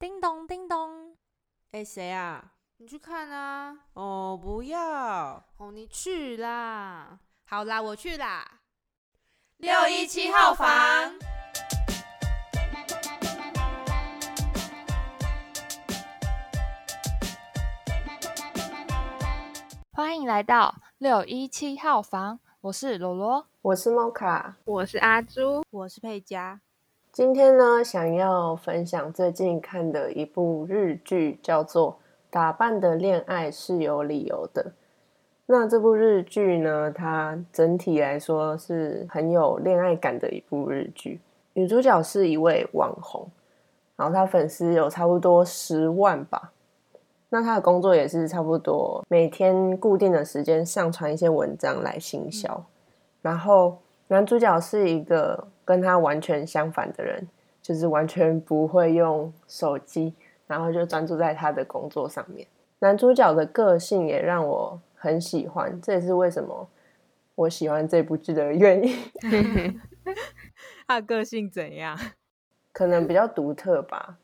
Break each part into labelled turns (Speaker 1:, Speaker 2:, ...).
Speaker 1: 叮咚叮咚，
Speaker 2: 哎，谁啊？
Speaker 3: 你去看啊！
Speaker 2: 哦，不要！
Speaker 3: 哦，你去啦！
Speaker 1: 好啦，我去啦。
Speaker 3: 六一七号房，
Speaker 1: 欢迎来到六一七号房，我是罗罗，
Speaker 4: 我是猫卡，
Speaker 5: 我是阿朱，
Speaker 1: 我是佩佳。
Speaker 4: 今天呢，想要分享最近看的一部日剧，叫做《打扮的恋爱是有理由的》。那这部日剧呢，它整体来说是很有恋爱感的一部日剧。女主角是一位网红，然后她粉丝有差不多十万吧。那她的工作也是差不多每天固定的时间上传一些文章来行销。然后男主角是一个。跟他完全相反的人，就是完全不会用手机，然后就专注在他的工作上面。男主角的个性也让我很喜欢，这也是为什么我喜欢这部剧的原因。
Speaker 1: 他的个性怎样？
Speaker 4: 可能比较独特吧。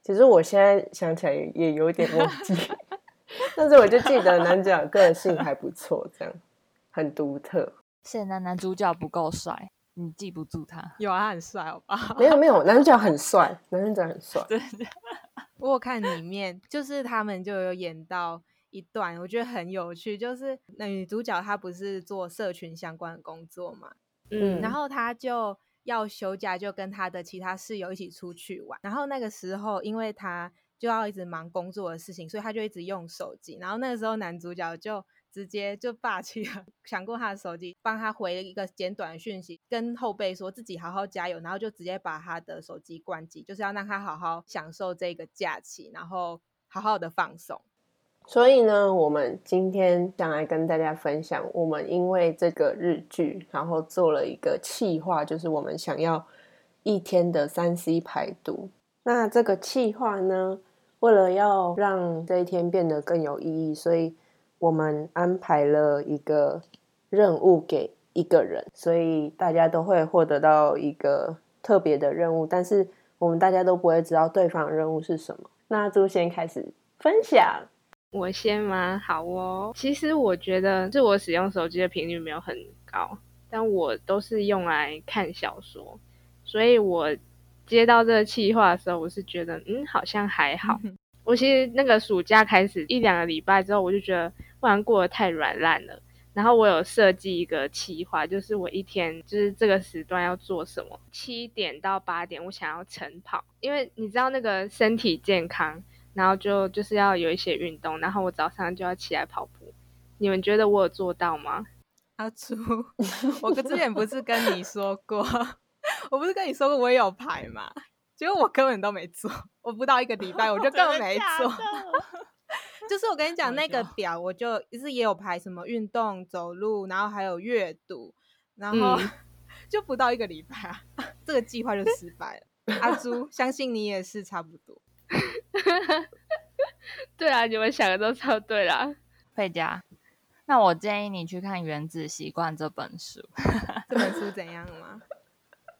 Speaker 4: 其实我现在想起来也有点忘记，但是我就记得男主角个性还不错，这样很独特。
Speaker 1: 现在男主角不够帅。你记不住他？
Speaker 2: 有啊，他很帅，好吧？
Speaker 4: 没有没有，男主角很帅，男主角很帅。
Speaker 1: 对，
Speaker 2: 我看里面就是他们就有演到一段，我觉得很有趣，就是那女主角她不是做社群相关的工作嘛，嗯，然后她就要休假，就跟她的其他室友一起出去玩。然后那个时候，因为她就要一直忙工作的事情，所以她就一直用手机。然后那个时候，男主角就。直接就霸气了，抢过他的手机，帮他回了一个简短的讯息，跟后辈说自己好好加油，然后就直接把他的手机关机，就是要让他好好享受这个假期，然后好好的放松。
Speaker 4: 所以呢，我们今天想来跟大家分享，我们因为这个日剧，然后做了一个企划，就是我们想要一天的三 C 排毒。那这个企划呢，为了要让这一天变得更有意义，所以。我们安排了一个任务给一个人，所以大家都会获得到一个特别的任务，但是我们大家都不会知道对方的任务是什么。那朱先开始分享，
Speaker 5: 我先吗？好哦。其实我觉得，就我使用手机的频率没有很高，但我都是用来看小说，所以我接到这个计划的时候，我是觉得，嗯，好像还好。我其实那个暑假开始一两个礼拜之后，我就觉得。不然过得太软烂了。然后我有设计一个计划，就是我一天就是这个时段要做什么。七点到八点，我想要晨跑，因为你知道那个身体健康，然后就就是要有一些运动。然后我早上就要起来跑步。你们觉得我有做到吗？
Speaker 2: 阿朱，我之前不是跟你说过，我不是跟你说过我也有排嘛？结果我根本都没做，我不到一个礼拜我就 根本没做。就是我跟你讲那个表，我就是也有排什么运动、走路，然后还有阅读，然后 就不到一个礼拜，这个计划就失败了。阿朱，相信你也是差不多。
Speaker 5: 对啊，你们想的都超对啦。
Speaker 1: 佩佳，那我建议你去看《原子习惯》这本书。
Speaker 2: 这本书怎样吗？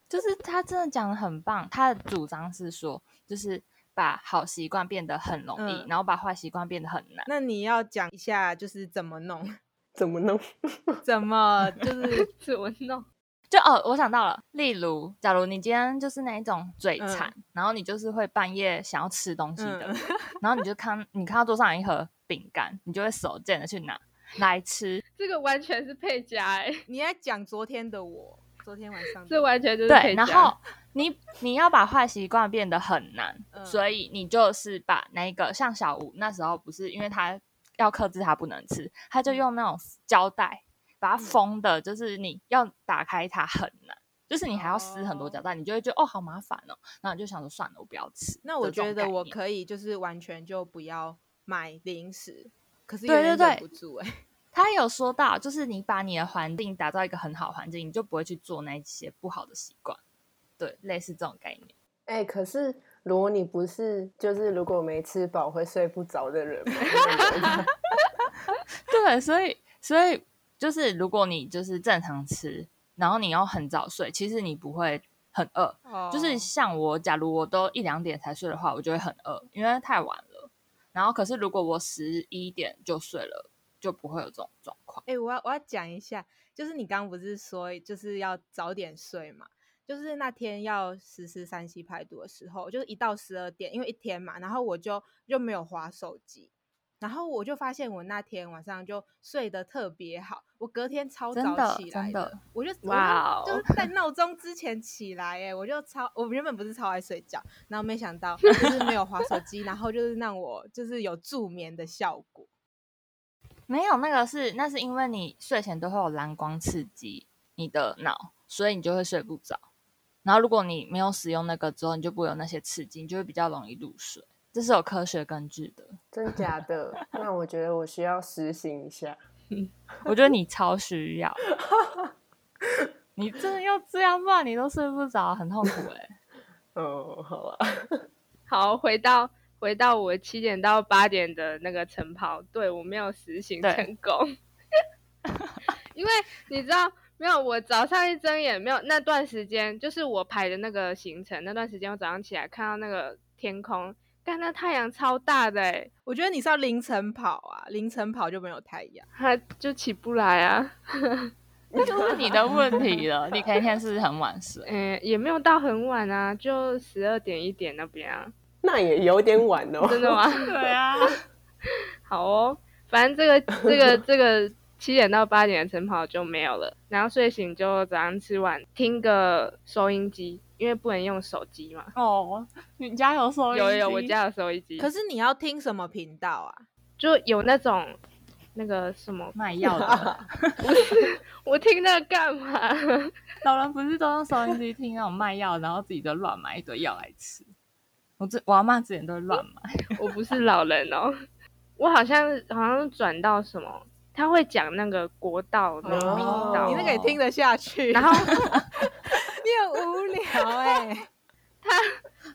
Speaker 1: 就是他真的讲的很棒，他的主张是说，就是。把好习惯变得很容易，然后把坏习惯变得很难。
Speaker 2: 那你要讲一下，就是怎么弄？
Speaker 4: 怎么弄？
Speaker 2: 怎么就是
Speaker 5: 怎么弄？
Speaker 1: 就哦，我想到了。例如，假如你今天就是那一种嘴馋，然后你就是会半夜想要吃东西的，然后你就看你看到桌上有一盒饼干，你就会手贱的去拿来吃。
Speaker 5: 这个完全是配家哎！
Speaker 2: 你在讲昨天的我，昨天晚上
Speaker 5: 这完全就是
Speaker 1: 对，然后。你你要把坏习惯变得很难，所以你就是把那个像小吴那时候不是因为他要克制他不能吃，他就用那种胶带把它封的，就是你要打开它很难，就是你还要撕很多胶带，你就会觉得哦好麻烦哦，那你就想说算了，我不要吃。
Speaker 2: 那我觉得我可以就是完全就不要买零食，可是
Speaker 1: 对对对，
Speaker 2: 不住哎。
Speaker 1: 他有说到，就是你把你的环境打造一个很好环境，你就不会去做那些不好的习惯。对，类似这种概念。
Speaker 4: 哎，可是如果你不是，就是如果没吃饱会睡不着的人，
Speaker 1: 对，所以所以就是如果你就是正常吃，然后你要很早睡，其实你不会很饿。就是像我，假如我都一两点才睡的话，我就会很饿，因为太晚了。然后可是如果我十一点就睡了，就不会有这种状况。
Speaker 2: 哎，我要我要讲一下，就是你刚刚不是说就是要早点睡嘛？就是那天要实施三息排毒的时候，就是一到十二点，因为一天嘛，然后我就就没有划手机，然后我就发现我那天晚上就睡得特别好，我隔天超早起来的，我就哇，就是在闹钟之前起来，哎，我就超，我原本不是超爱睡觉，然后没想到就是没有划手机，然后就是让我就是有助眠的效果。
Speaker 1: 没有那个是，那是因为你睡前都会有蓝光刺激你的脑，所以你就会睡不着。然后，如果你没有使用那个之后，你就不会有那些刺激，你就会比较容易入睡。这是有科学根据的，
Speaker 4: 真假的？那我觉得我需要实行一下。
Speaker 1: 我觉得你超需要，你真的要这样，不然你都睡不着，很痛苦哎。
Speaker 4: 哦，好吧。
Speaker 5: 好，回到回到我七点到八点的那个晨跑，对我没有实行成功，因为你知道。没有，我早上一睁眼，没有那段时间，就是我排的那个行程。那段时间我早上起来看到那个天空，但那太阳超大的哎！
Speaker 2: 我觉得你是要凌晨跑啊，凌晨跑就没有太阳，
Speaker 5: 它就起不来啊。
Speaker 1: 那就是你的问题了。你可以天是很晚睡，
Speaker 5: 嗯，也没有到很晚啊，就十二点一点那边啊。
Speaker 4: 那也有点晚哦。
Speaker 5: 真的吗？
Speaker 1: 对啊。
Speaker 5: 好哦，反正这个这个这个。七点到八点的晨跑就没有了，然后睡醒就早上吃完听个收音机，因为不能用手机嘛。
Speaker 1: 哦，你家有收音机？
Speaker 5: 有有，我家有收音机。
Speaker 2: 可是你要听什么频道啊？
Speaker 5: 就有那种那个什么
Speaker 1: 卖药的。
Speaker 5: 不是，我听那个干嘛？
Speaker 1: 老人不是都用收音机听那种卖药，然后自己就乱买一堆药来吃。我这我阿妈之前都乱买。
Speaker 5: 我不是老人哦，我好像好像转到什么。他会讲那个国道的频道，
Speaker 2: 你那个也听得下去。
Speaker 5: 然后
Speaker 2: 你很无聊哎，
Speaker 5: 他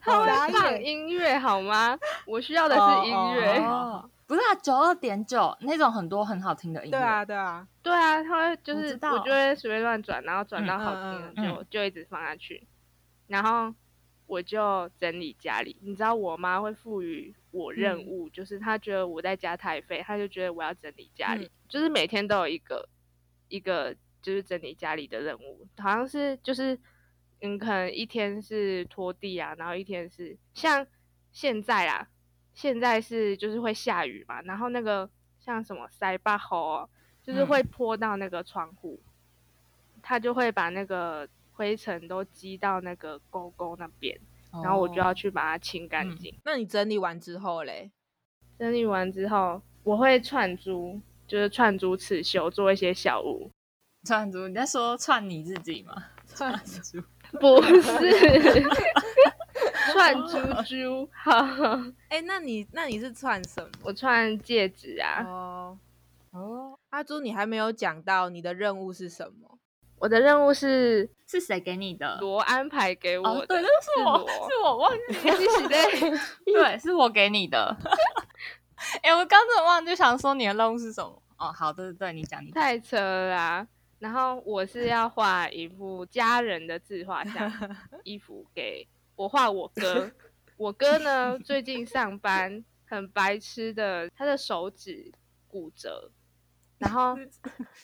Speaker 5: 他会放音乐好吗？我需要的是音乐，
Speaker 1: 不是啊，九二点九那种很多很好听的音乐。对
Speaker 2: 啊，对啊，
Speaker 5: 对啊，他会就是我就会随便乱转，然后转到好听的就就一直放下去，然后我就整理家里。你知道我妈会赋予。我任务就是她觉得我在家太废，她就觉得我要整理家里，就是每天都有一个一个就是整理家里的任务，好像是就是嗯，可能一天是拖地啊，然后一天是像现在啊，现在是就是会下雨嘛，然后那个像什么塞巴吼，就是会泼到那个窗户，她就会把那个灰尘都积到那个沟沟那边。然后我就要去把它清干净。
Speaker 2: 那你整理完之后嘞？
Speaker 5: 整理完之后，我会串珠，就是串珠刺绣，做一些小物。
Speaker 1: 串珠？你在说串你自己吗？
Speaker 2: 串珠？
Speaker 5: 不是，串 珠珠。好。
Speaker 2: 哎，那你那你是串什么？
Speaker 5: 我串戒指啊。
Speaker 2: 哦哦，阿朱，你还没有讲到你的任务是什么？
Speaker 5: 我的任务是
Speaker 1: 是谁给你的？
Speaker 5: 罗安排给我
Speaker 1: 的，对，是我是我忘记 了，对，是我给你的。哎，我刚才忘就想说你的任务是什么？哦，好的，对你讲，你
Speaker 5: 太扯了。然后我是要画一幅家人的自画像，衣服给我画我哥。我哥呢，最近上班很白痴的，他的手指骨折。然后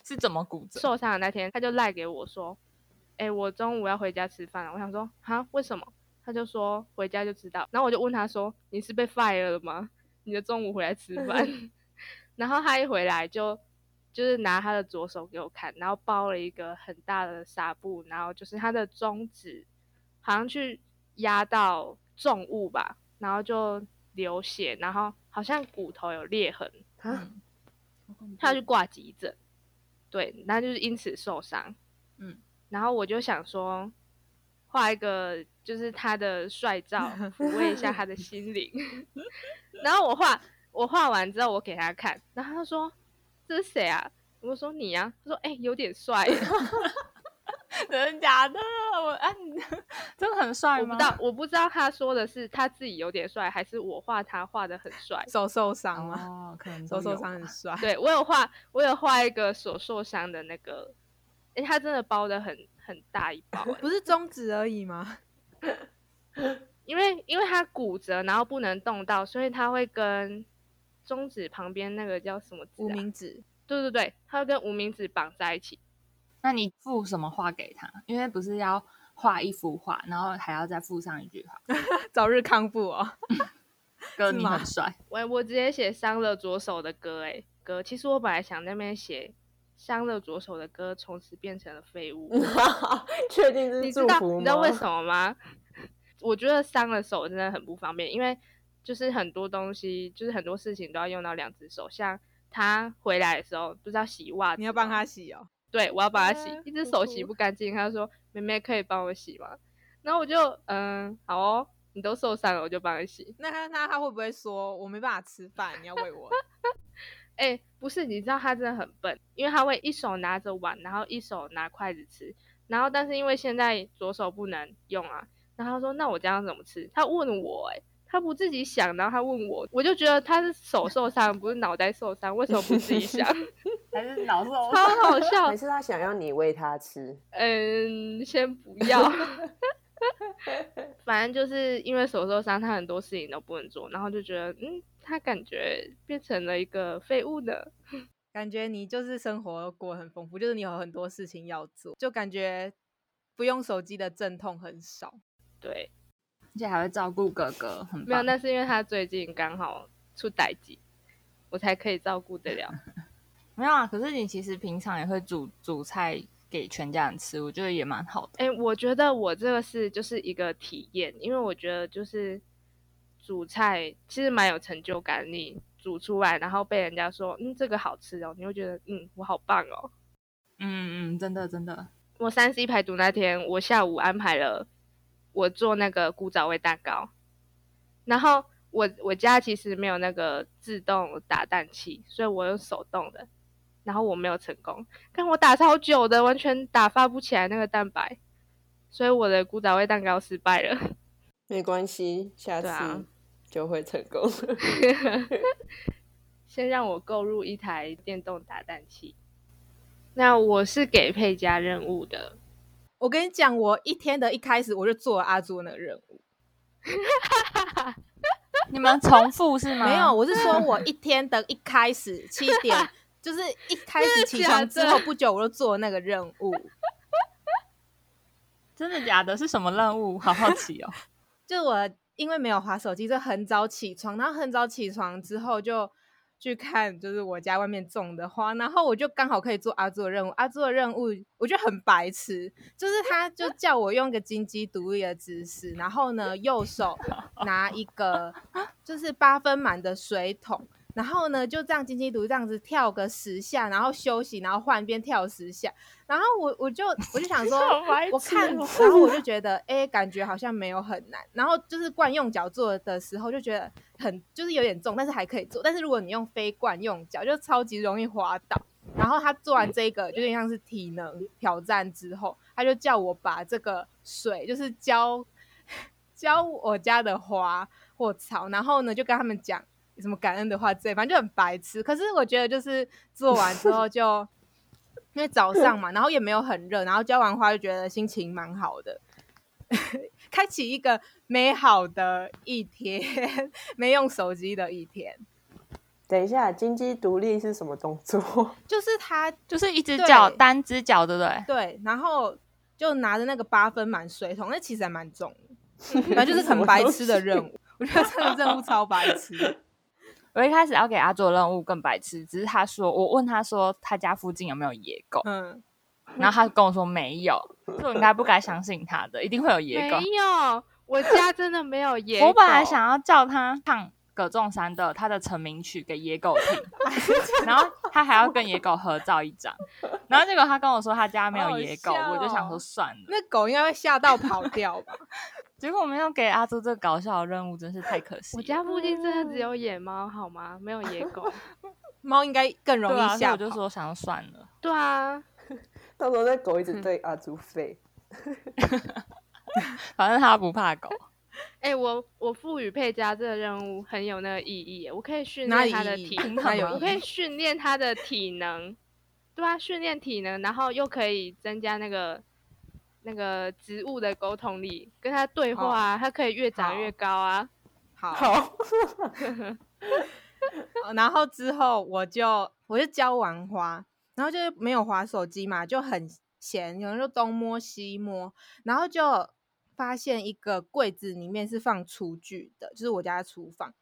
Speaker 1: 是怎么骨折？
Speaker 5: 受伤的那天，他就赖给我说：“哎，我中午要回家吃饭了。”我想说：“哈，为什么？”他就说：“回家就知道。”然后我就问他说：“你是被 fire 了吗？你的中午回来吃饭？”然后他一回来就就是拿他的左手给我看，然后包了一个很大的纱布，然后就是他的中指好像去压到重物吧，然后就流血，然后好像骨头有裂痕。他要去挂急诊，对，那就是因此受伤，嗯，然后我就想说，画一个就是他的帅照，抚慰一下他的心灵。然后我画，我画完之后我给他看，然后他说：“这是谁啊？”我说：“你啊。”他说：“哎，有点帅。”
Speaker 1: 真的假的？我哎，真的很帅
Speaker 5: 吗？我不知道，我不知道他说的是他自己有点帅，还是我画他画的很帅。
Speaker 2: 手受伤吗？
Speaker 1: 哦，可能
Speaker 2: 手受伤很帅。
Speaker 5: 对我有画，我有画一个手受伤的那个，哎，他真的包的很很大一包，
Speaker 2: 不是中指而已吗？
Speaker 5: 因为因为他骨折，然后不能动到，所以他会跟中指旁边那个叫什么
Speaker 2: 无名指？
Speaker 5: 对对对，他会跟无名指绑在一起。
Speaker 1: 那你附什么画给他？因为不是要画一幅画，然后还要再附上一句话，
Speaker 2: 早日康复哦。
Speaker 1: 哥，你很帅。
Speaker 5: 我我直接写伤了左手的歌，哎，歌。其实我本来想那边写伤了左手的歌，从此变成了废物。
Speaker 4: 确定是祝福
Speaker 5: 吗？你知道为什么吗？我觉得伤了手真的很不方便，因为就是很多东西，就是很多事情都要用到两只手。像他回来的时候，不知道洗袜子，
Speaker 2: 你要帮他洗哦。
Speaker 5: 对，我要把它洗，一只手洗不干净，他就说：“妹妹可以帮我洗吗？”然后我就嗯，好哦。你都受伤了，我就帮你洗。
Speaker 2: 那他那他会不会说，我没办法吃饭，你要喂我？
Speaker 5: 哎，不是，你知道他真的很笨，因为他会一手拿着碗，然后一手拿筷子吃。然后，但是因为现在左手不能用啊，然后他说：“那我这样怎么吃？”他问我，哎，他不自己想，然后他问我，我就觉得他是手受伤，不是脑袋受伤，为什么不自己想？
Speaker 1: 还是脑受 伤？
Speaker 5: 超好笑。
Speaker 4: 还是他想要你喂他吃？
Speaker 5: 嗯，先不要。反正就是因为手受伤，他很多事情都不能做，然后就觉得，嗯，他感觉变成了一个废物呢
Speaker 2: 感觉。你就是生活过很丰富，就是你有很多事情要做，就感觉不用手机的阵痛很少。
Speaker 5: 对，
Speaker 1: 而且还会照顾哥哥，很
Speaker 5: 没有，那是因为他最近刚好出代际，我才可以照顾得了。
Speaker 1: 没有啊，可是你其实平常也会煮煮菜。给全家人吃，我觉得也蛮好的。
Speaker 5: 哎，我觉得我这个是就是一个体验，因为我觉得就是煮菜其实蛮有成就感。你煮出来，然后被人家说嗯这个好吃哦，你会觉得嗯我好棒哦。
Speaker 1: 嗯嗯，真的真的。
Speaker 5: 我三 C 排毒那天，我下午安排了我做那个古早味蛋糕，然后我我家其实没有那个自动打蛋器，所以我用手动的。然后我没有成功，但我打超久的，完全打发不起来那个蛋白，所以我的古早味蛋糕失败了。
Speaker 4: 没关系，下次就会成功。
Speaker 5: 先让我购入一台电动打蛋器。那我是给佩佳任务的。
Speaker 2: 我跟你讲，我一天的一开始我就做了阿朱那个任务。
Speaker 1: 你们重复是吗？
Speaker 2: 没有，我是说我一天的一开始七点。就是一开始起床之后不久，我就做那个任务。
Speaker 1: 真的假的？是什么任务？好好奇哦。
Speaker 2: 就我因为没有滑手机，就很早起床，然后很早起床之后就去看，就是我家外面种的花，然后我就刚好可以做阿做的任务。阿做的任务我觉得很白痴，就是他就叫我用个金鸡独立的姿势，然后呢右手拿一个就是八分满的水桶。然后呢，就这样金鸡独这样子跳个十下，然后休息，然后换边跳十下。然后我我就我就想说，我看，然后我就觉得，哎，感觉好像没有很难。然后就是惯用脚做的时候，就觉得很就是有点重，但是还可以做。但是如果你用非惯用脚，就超级容易滑倒。然后他做完这个，就有点像是体能挑战之后，他就叫我把这个水，就是浇 浇我家的花或草，然后呢，就跟他们讲。什么感恩的话之类，反正就很白痴。可是我觉得，就是做完之后，就因为早上嘛，然后也没有很热，然后浇完花就觉得心情蛮好的，开启一个美好的一天，没用手机的一天。
Speaker 4: 等一下，金鸡独立是什么动作？
Speaker 2: 就是他，
Speaker 1: 就是一只脚，单只脚，对不对？
Speaker 2: 对，然后就拿着那个八分满水桶，那其实还蛮重的，反正就是很白痴的任务。我觉得这个任务超白痴。
Speaker 1: 我一开始要给他做任务更白痴，只是他说我问他说他家附近有没有野狗，嗯，然后他跟我说没有，所以我应该不该相信他的，一定会有野狗。
Speaker 5: 没有，我家真的没有 野狗。
Speaker 1: 我本来想要叫他唱葛仲山的他的成名曲给野狗听，然后他还要跟野狗合照一张，然后结果他跟我说他家没有野狗，我就想说算了，
Speaker 2: 那狗应该会吓到跑掉吧。
Speaker 1: 结果我们要给阿朱这个搞笑的任务，真是太可惜。
Speaker 5: 我家附近真的只有野猫，好吗？没有野狗，
Speaker 2: 猫应该更容易吓。
Speaker 1: 我就说想要算了。
Speaker 5: 对啊，
Speaker 4: 到时候那狗一直对阿朱吠。
Speaker 1: 反正他不怕狗。
Speaker 5: 哎，我我赋予佩佳这个任务很有那个意义，我可以训练他的体能，我可以训练他的体能。对啊，训练体能，然后又可以增加那个那个植物的沟通力，跟它对话啊，它可以越长越高啊。
Speaker 2: 好，
Speaker 4: 好，
Speaker 2: 然后之后我就我就浇完花，然后就是没有划手机嘛，就很闲，有人就东摸西摸，然后就发现一个柜子里面是放厨具的，就是我家的厨房。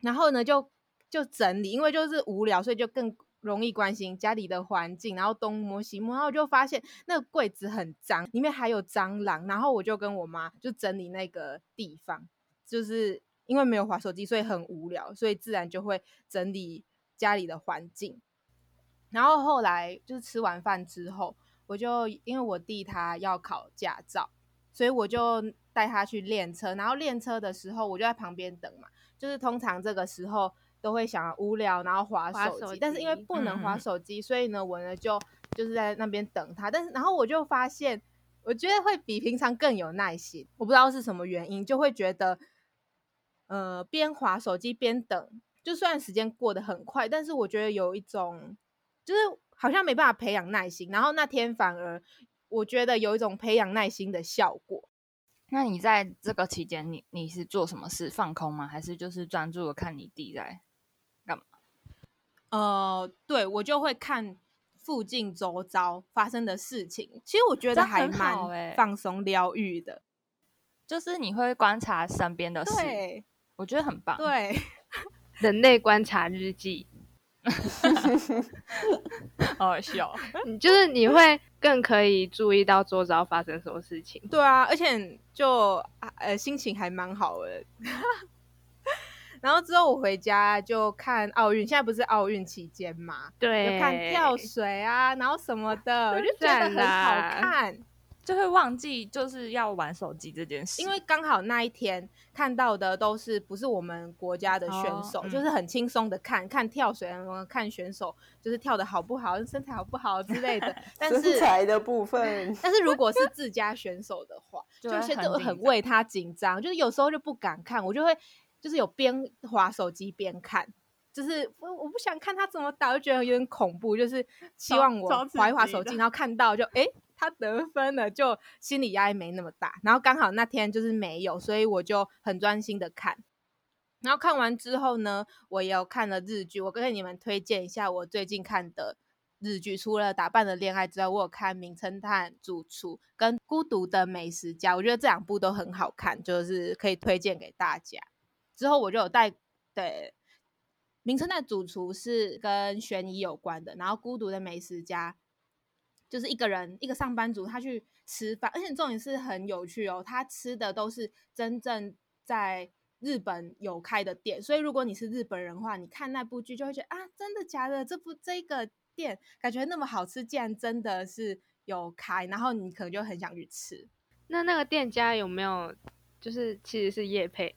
Speaker 2: 然后呢，就就整理，因为就是无聊，所以就更容易关心家里的环境，然后东摸西摸，然后我就发现那个柜子很脏，里面还有蟑螂，然后我就跟我妈就整理那个地方，就是因为没有滑手机，所以很无聊，所以自然就会整理家里的环境。然后后来就是吃完饭之后，我就因为我弟他要考驾照，所以我就带他去练车，然后练车的时候我就在旁边等嘛。就是通常这个时候都会想无聊，然后划手机，但是因为不能划手机，所以呢，我呢就就是在那边等他。但是然后我就发现，我觉得会比平常更有耐心。我不知道是什么原因，就会觉得，呃，边划手机边等，就算时间过得很快，但是我觉得有一种，就是好像没办法培养耐心。然后那天反而我觉得有一种培养耐心的效果。
Speaker 1: 那你在这个期间，你你是做什么事？放空吗？还是就是专注的看你弟在？
Speaker 2: 呃，对我就会看附近周遭发生的事情。其实我觉得还蛮放松疗愈的，
Speaker 1: 就是你会观察身边的事，我觉得很棒。
Speaker 2: 对，
Speaker 5: 人类观察日记。
Speaker 1: 好笑，
Speaker 5: 你就是你会更可以注意到周遭发生什么事情。
Speaker 2: 对啊，而且就呃心情还蛮好的。然后之后我回家就看奥运，现在不是奥运期间嘛？
Speaker 5: 对，
Speaker 2: 就看跳水啊，然后什么的，我就觉得很好看。
Speaker 1: 就会忘记就是要玩手机这件事，
Speaker 2: 因为刚好那一天看到的都是不是我们国家的选手，就是很轻松的看看跳水，看选手就是跳的好不好，身材好不好之类的。但是
Speaker 4: 身材的部分，
Speaker 2: 但是如果是自家选手的话，就现在很为他紧张，就是有时候就不敢看，我就会就是有边划手机边看，就是我我不想看他怎么打，就觉得有点恐怖，就是希望我划一划手机，然后看到就哎。他得分了，就心理压力没那么大。然后刚好那天就是没有，所以我就很专心的看。然后看完之后呢，我也有看了日剧。我跟你们推荐一下我最近看的日剧，除了《打扮的恋爱》之外，我有看《名侦探主厨》跟《孤独的美食家》。我觉得这两部都很好看，就是可以推荐给大家。之后我就有带对《名侦探主厨》是跟悬疑有关的，然后《孤独的美食家》。就是一个人，一个上班族，他去吃饭，而且重点是很有趣哦。他吃的都是真正在日本有开的店，所以如果你是日本人的话，你看那部剧就会觉得啊，真的假的？这部这个店感觉那么好吃，竟然真的是有开，然后你可能就很想去吃。
Speaker 5: 那那个店家有没有就是其实是叶配？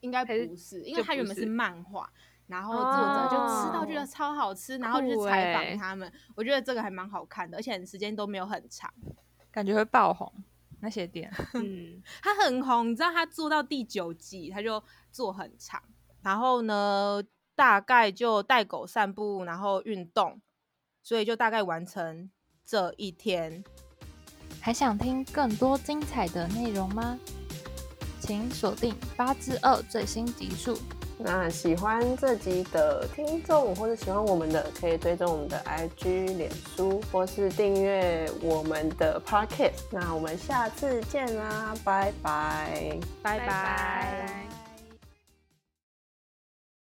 Speaker 2: 应该不是，因为它原本是漫画。然后作者就吃到觉得超好吃，然后就采访他们。我觉得这个还蛮好看的，而且时间都没有很长，
Speaker 1: 感觉会爆红那些店。
Speaker 2: 嗯，他很红，你知道它做到第九季它就做很长。然后呢，大概就带狗散步，然后运动，所以就大概完成这一天。
Speaker 1: 还想听更多精彩的内容吗？请锁定八之二最新集数。
Speaker 4: 那喜欢这集的听众，或者喜欢我们的，可以追踪我们的 IG、脸书，或是订阅我们的 Podcast。那我们下次见啦，拜拜，
Speaker 2: 拜拜。